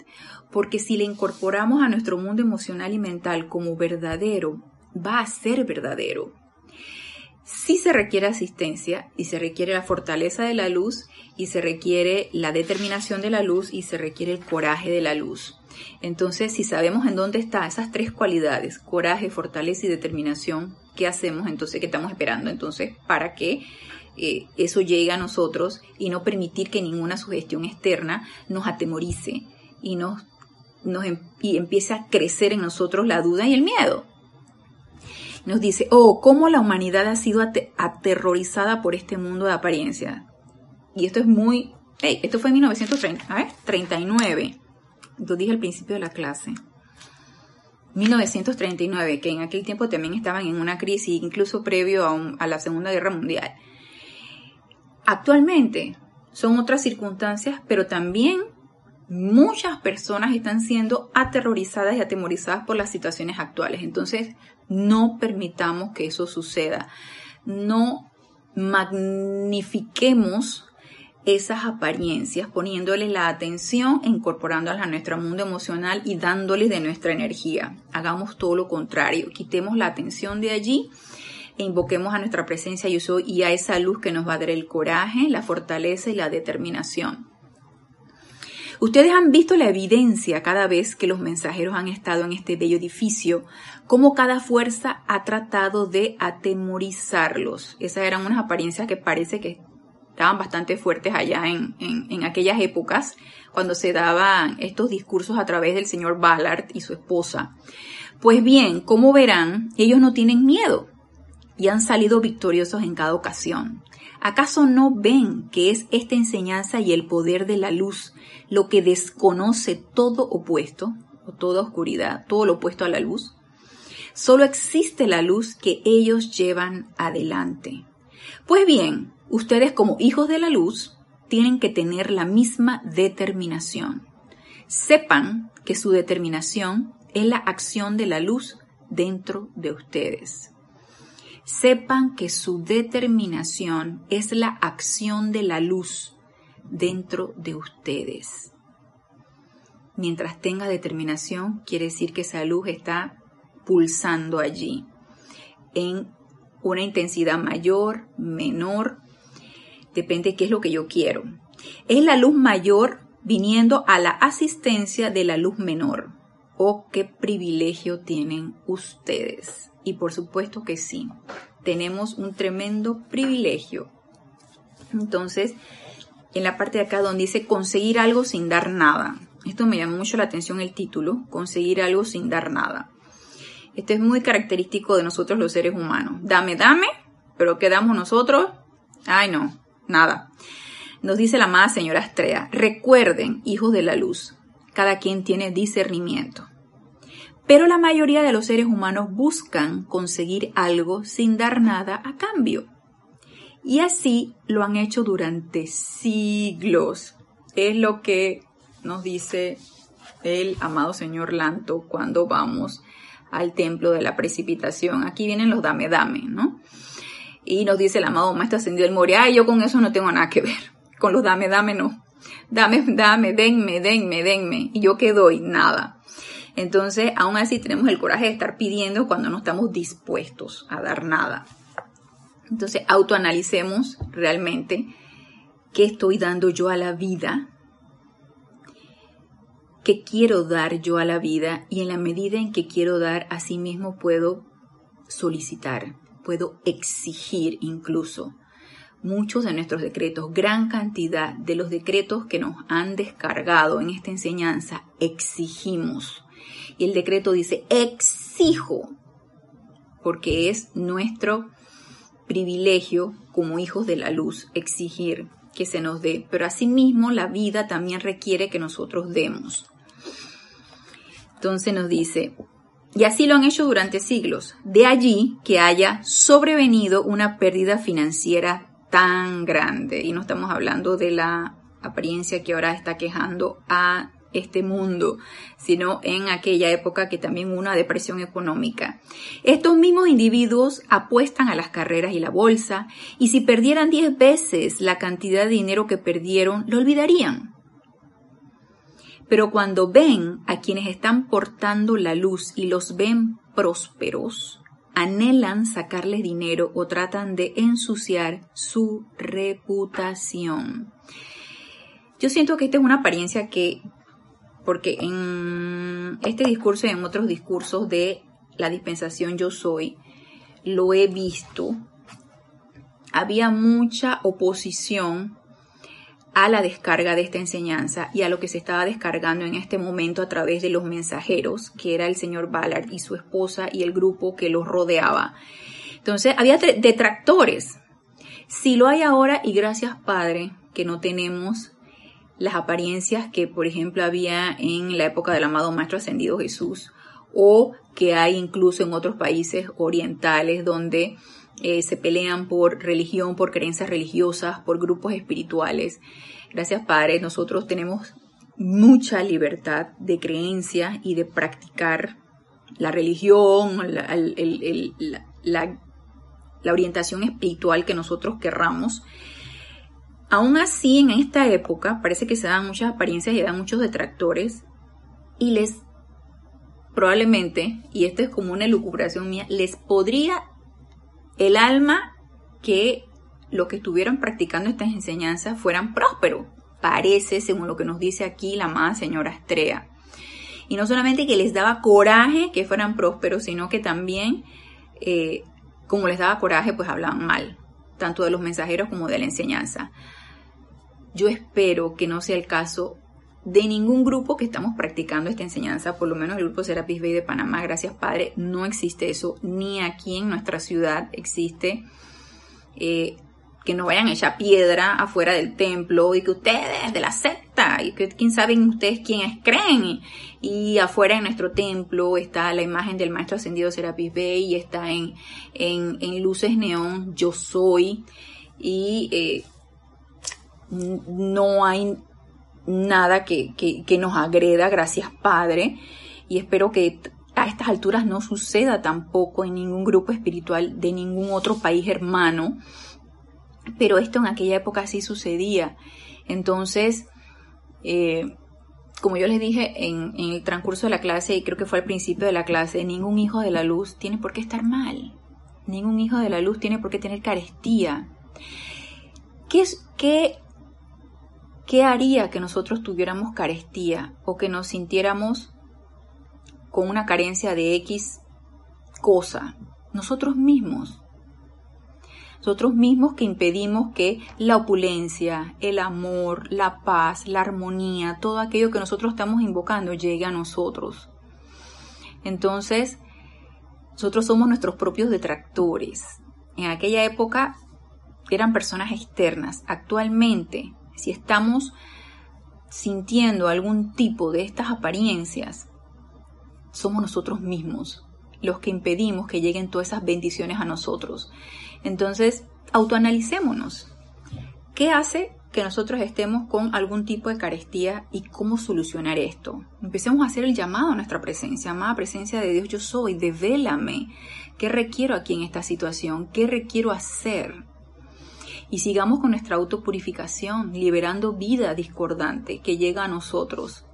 porque si le incorporamos a nuestro mundo emocional y mental como verdadero, va a ser verdadero. Si se requiere asistencia y se requiere la fortaleza de la luz y se requiere la determinación de la luz y se requiere el coraje de la luz. Entonces, si sabemos en dónde están esas tres cualidades, coraje, fortaleza y determinación, ¿qué hacemos entonces? ¿Qué estamos esperando entonces para que eh, eso llegue a nosotros y no permitir que ninguna sugestión externa nos atemorice y, nos, nos em, y empiece a crecer en nosotros la duda y el miedo? Nos dice, oh, cómo la humanidad ha sido aterrorizada por este mundo de apariencia. Y esto es muy... Hey, esto fue en 1939 yo dije al principio de la clase. 1939, que en aquel tiempo también estaban en una crisis, incluso previo a, a la Segunda Guerra Mundial. Actualmente son otras circunstancias, pero también muchas personas están siendo aterrorizadas y atemorizadas por las situaciones actuales. Entonces, no permitamos que eso suceda. No magnifiquemos esas apariencias, poniéndoles la atención, incorporándolas a nuestro mundo emocional y dándoles de nuestra energía. Hagamos todo lo contrario, quitemos la atención de allí e invoquemos a nuestra presencia y a esa luz que nos va a dar el coraje, la fortaleza y la determinación. Ustedes han visto la evidencia cada vez que los mensajeros han estado en este bello edificio, cómo cada fuerza ha tratado de atemorizarlos. Esas eran unas apariencias que parece que estaban bastante fuertes allá en, aquellas épocas, cuando se daban estos discursos a través del señor Ballard y su esposa. Pues bien, como verán, ellos no tienen miedo y han salido victoriosos en cada ocasión. ¿Acaso no ven que es esta enseñanza y el poder de la luz lo que desconoce todo opuesto, o toda oscuridad, todo lo opuesto a la luz? Solo existe la luz que ellos llevan adelante. Pues bien, Ustedes como hijos de la luz tienen que tener la misma determinación. Sepan que su determinación es la acción de la luz dentro de ustedes. Sepan que su determinación es la acción de la luz dentro de ustedes. mientras tenga determinación, quiere decir que esa luz está pulsando allí en una intensidad mayor, menor, depende de qué es lo que yo quiero. Es la luz mayor viniendo a la asistencia de la luz menor. Oh, qué privilegio tienen ustedes. Y por supuesto que sí, tenemos un tremendo privilegio. Entonces, en la parte de acá donde dice conseguir algo sin dar nada. Esto me llama mucho la atención el título, conseguir algo sin dar nada. Esto es muy característico de nosotros los seres humanos. Dame, dame, pero ¿qué damos nosotros? Ay, no, nada. Nos dice la amada señora Estrella, recuerden, hijos de la luz, cada quien tiene discernimiento. Pero la mayoría de los seres humanos buscan conseguir algo sin dar nada a cambio. Y así lo han hecho durante siglos. Es lo que nos dice el amado señor Lanto cuando vamos al templo de la precipitación. Aquí vienen los dame, dame, ¿no? Y nos dice el amado maestro ascendido el Moria, yo con eso no tengo nada que ver. Con los dame, dame no. Dame, dame, denme, denme, denme. Y yo qué doy, nada. Entonces, aún así tenemos el coraje de estar pidiendo cuando no estamos dispuestos a dar nada. Entonces, autoanalicemos realmente qué estoy dando yo a la vida que quiero dar yo a la vida y en la medida en que quiero dar, a sí mismo puedo solicitar, puedo exigir incluso. Muchos de nuestros decretos, gran cantidad de los decretos que nos han descargado en esta enseñanza, exigimos. Y el decreto dice, exijo, porque es nuestro privilegio como hijos de la luz exigir que se nos dé, pero asimismo la vida también requiere que nosotros demos. Entonces nos dice, y así lo han hecho durante siglos. De allí que haya sobrevenido una pérdida financiera tan grande. Y no estamos hablando de la apariencia que ahora está quejando a este mundo, sino en aquella época que también hubo una depresión económica. Estos mismos individuos apuestan a las carreras y la bolsa, y si perdieran 10 veces la cantidad de dinero que perdieron, lo olvidarían. Pero cuando ven a quienes están portando la luz y los ven prósperos, anhelan sacarles dinero o tratan de ensuciar su reputación. Yo siento que esta es una apariencia que, porque en este discurso y en otros discursos de la dispensación yo soy, lo he visto, había mucha oposición a la descarga de esta enseñanza y a lo que se estaba descargando en este momento a través de los mensajeros, que era el señor Ballard y su esposa y el grupo que los rodeaba. Entonces, había detractores. Si lo hay ahora, y gracias Padre, que no tenemos las apariencias que, por ejemplo, había en la época del amado Maestro Ascendido Jesús, o que hay incluso en otros países orientales donde eh, se pelean por religión, por creencias religiosas, por grupos espirituales. Gracias Padre, nosotros tenemos mucha libertad de creencia y de practicar la religión, la, la orientación espiritual que nosotros querramos. Aún así, en esta época parece que se dan muchas apariencias y dan muchos detractores y les probablemente, y esto es como una elucubración mía, les podría el alma que los que estuvieron practicando estas enseñanzas fueran prósperos. Parece, según lo que nos dice aquí la amada señora Estrella. Y no solamente que les daba coraje que fueran prósperos, sino que también, eh, como les daba coraje, pues hablaban mal, tanto de los mensajeros como de la enseñanza. Yo espero que no sea el caso de ningún grupo que estamos practicando esta enseñanza, por lo menos el grupo Serapis Bay de Panamá, gracias Padre, no existe eso, ni aquí en nuestra ciudad existe eh, que nos vayan a echar piedra afuera del templo y que ustedes de la secta, y que quién saben ustedes quiénes creen, y, afuera de nuestro templo está la imagen del Maestro Ascendido Serapis Bay y está en, en, luces neón, yo soy, y eh, no hay nada que, que, nos agreda, gracias Padre, y espero que a estas alturas no suceda tampoco en ningún grupo espiritual de ningún otro país hermano, pero esto en aquella época sí sucedía. Entonces, eh, como yo les dije en, el transcurso de la clase, y creo que fue al principio de la clase, ningún hijo de la luz tiene por qué estar mal. Ningún hijo de la luz tiene por qué tener carestía. ¿Qué, es, qué, qué haría que nosotros tuviéramos carestía o que nos sintiéramos con una carencia de X cosa? Nosotros mismos. Nosotros mismos que impedimos que la opulencia, el amor, la paz, la armonía, todo aquello que nosotros estamos invocando llegue a nosotros. Entonces, nosotros somos nuestros propios detractores. En aquella época eran personas externas. Actualmente, si estamos sintiendo algún tipo de estas apariencias, somos nosotros mismos los que impedimos que lleguen todas esas bendiciones a nosotros. Entonces, autoanalicémonos. ¿Qué hace que nosotros estemos con algún tipo de carestía y cómo solucionar esto? Empecemos a hacer el llamado a nuestra presencia, amada presencia de Dios yo soy, devélame. ¿Qué requiero aquí en esta situación? ¿Qué requiero hacer? Y sigamos con nuestra autopurificación, liberando vida discordante que llega a nosotros.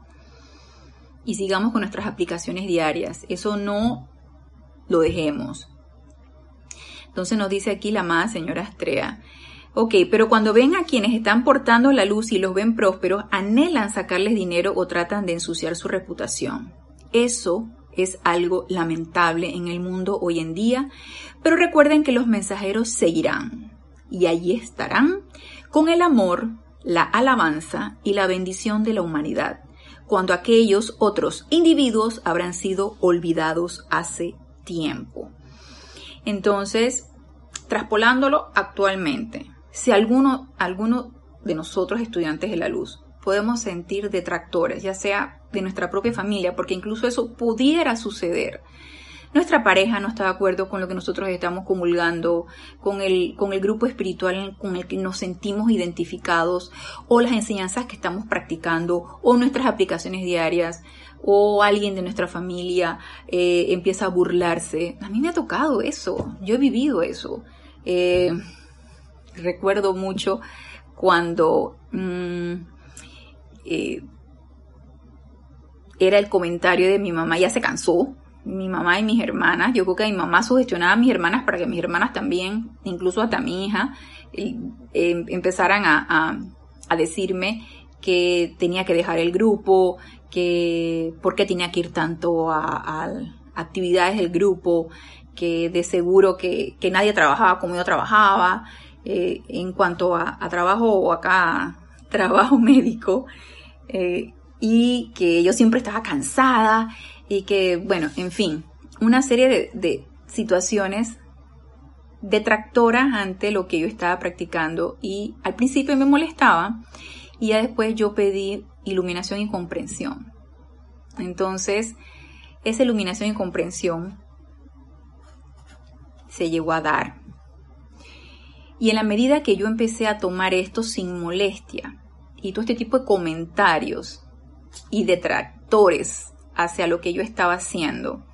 Y sigamos con nuestras aplicaciones diarias. Eso no lo dejemos. Entonces nos dice aquí la amada señora Astrea. Ok, pero cuando ven a quienes están portando la luz y los ven prósperos, anhelan sacarles dinero o tratan de ensuciar su reputación. Eso es algo lamentable en el mundo hoy en día, pero recuerden que los mensajeros seguirán y allí estarán con el amor, la alabanza y la bendición de la humanidad, cuando aquellos otros individuos habrán sido olvidados hace tiempo. Entonces, traspolándolo actualmente, si alguno, alguno de nosotros estudiantes de la luz podemos sentir detractores, ya sea de nuestra propia familia, porque incluso eso pudiera suceder. Nuestra pareja no está de acuerdo con lo que nosotros estamos comulgando, con el, con el grupo espiritual con el que nos sentimos identificados, o las enseñanzas que estamos practicando, o nuestras aplicaciones diarias o alguien de nuestra familia eh, empieza a burlarse. A mí me ha tocado eso, yo he vivido eso. Eh, recuerdo mucho cuando mm, eh, era el comentario de mi mamá, ya se cansó, mi mamá y mis hermanas, yo creo que mi mamá sugestionaba a mis hermanas para que mis hermanas también, incluso hasta mi hija, empezaran a, a decirme que tenía que dejar el grupo, que por qué tenía que ir tanto a, actividades del grupo, que de seguro que, nadie trabajaba como yo trabajaba, eh, en cuanto a, trabajo o acá, trabajo médico, eh, y que yo siempre estaba cansada y que, bueno, en fin, una serie de, de situaciones detractoras ante lo que yo estaba practicando y al principio me molestaba y ya después yo pedí iluminación y comprensión. Entonces, esa iluminación y comprensión se llegó a dar. Y en la medida que yo empecé a tomar esto sin molestia y todo este tipo de comentarios y detractores hacia lo que yo estaba haciendo,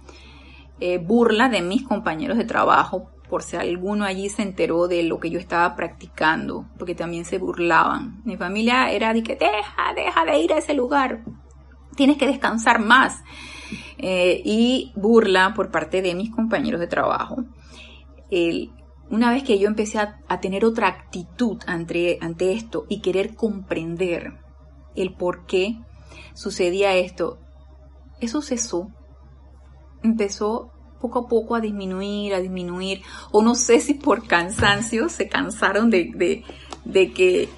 eh, burla de mis compañeros de trabajo, por si alguno allí se enteró de lo que yo estaba practicando, porque también se burlaban. Mi familia era de que deja, deja de ir a ese lugar, tienes que descansar más. Eh, y burla por parte de mis compañeros de trabajo. una vez que yo empecé a, a tener otra actitud ante, ante esto y querer comprender el por qué sucedía esto, eso cesó. Empezó poco a poco a disminuir, a disminuir, o no sé si por cansancio se cansaron de, de, que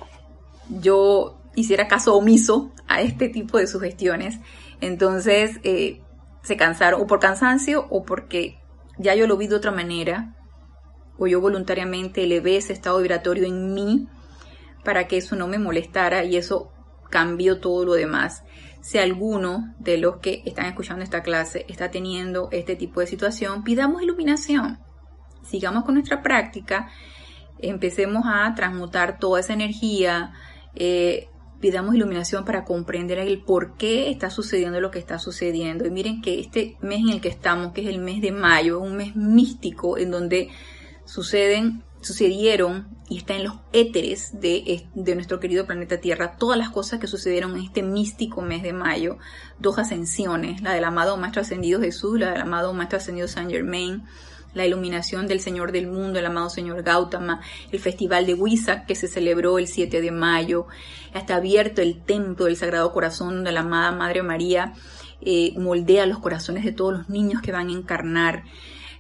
yo hiciera caso omiso a este tipo de sugestiones. Entonces, eh, se cansaron o por cansancio o porque ya yo lo vi de otra manera, o yo voluntariamente elevé ese estado vibratorio en mí para que eso no me molestara y eso cambió todo lo demás si alguno de los que están escuchando esta clase está teniendo este tipo de situación, pidamos iluminación. Sigamos con nuestra práctica, empecemos a transmutar toda esa energía, eh, pidamos iluminación para comprender el por qué está sucediendo lo que está sucediendo. Y miren que este mes en el que estamos, que es el mes de mayo, es un mes místico en donde suceden sucedieron y está en los éteres de, de, nuestro querido planeta Tierra, todas las cosas que sucedieron en este místico mes de mayo, dos ascensiones, la del amado Maestro Ascendido Jesús, la del amado Maestro Ascendido Saint Germain, la iluminación del Señor del Mundo, el amado Señor Gautama, el Festival de Huizac que se celebró el 7 de mayo, está abierto el templo del Sagrado Corazón de la amada Madre María, eh, moldea los corazones de todos los niños que van a encarnar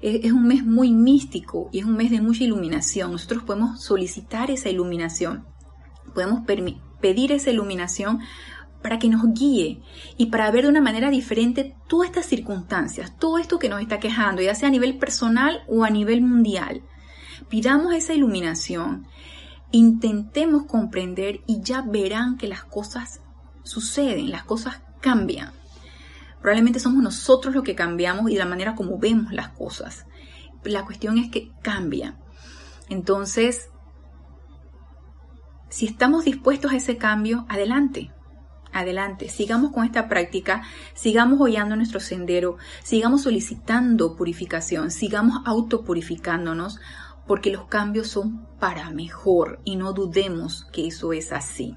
es, un mes muy místico y es un mes de mucha iluminación. Nosotros podemos solicitar esa iluminación, podemos pedir esa iluminación para que nos guíe y para ver de una manera diferente todas estas circunstancias, todo esto que nos está quejando, ya sea a nivel personal o a nivel mundial. Pidamos esa iluminación, intentemos comprender y ya verán que las cosas suceden, las cosas cambian. Probablemente somos nosotros los que cambiamos y la manera como vemos las cosas. La cuestión es que cambia. Entonces, si estamos dispuestos a ese cambio, adelante. Adelante, sigamos con esta práctica, sigamos hollando nuestro sendero, sigamos solicitando purificación, sigamos autopurificándonos, porque los cambios son para mejor y no dudemos que eso es así.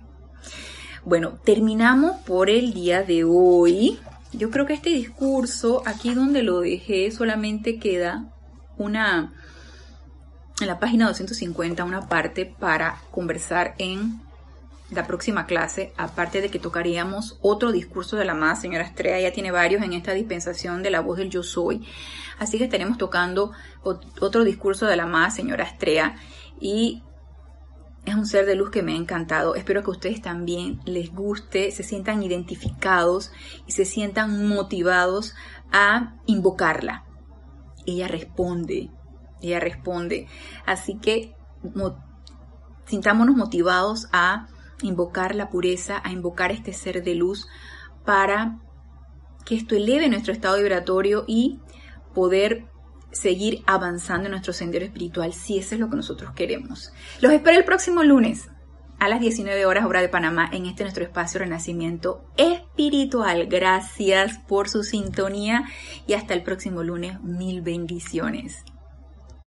Bueno, terminamos por el día de hoy. Yo creo que este discurso, aquí donde lo dejé, solamente queda una, en la página 250, una parte para conversar en la próxima clase, aparte de que tocaríamos otro discurso de la más. Señora Estrella, ya tiene varios en esta dispensación de la voz del yo soy, así que estaremos tocando otro discurso de la más señora Estrella. Y es un ser de luz que me ha encantado. Espero que a ustedes también les guste, se sientan identificados y se sientan motivados a invocarla. Ella responde, ella responde. Así que sintámonos motivados a invocar la pureza, a invocar este ser de luz para que esto eleve nuestro estado vibratorio y poder seguir avanzando en nuestro sendero espiritual si eso es lo que nosotros queremos. Los espero el próximo lunes a las 19 horas hora de Panamá en este nuestro espacio Renacimiento Espiritual. Gracias por su sintonía y hasta el próximo lunes. Mil bendiciones.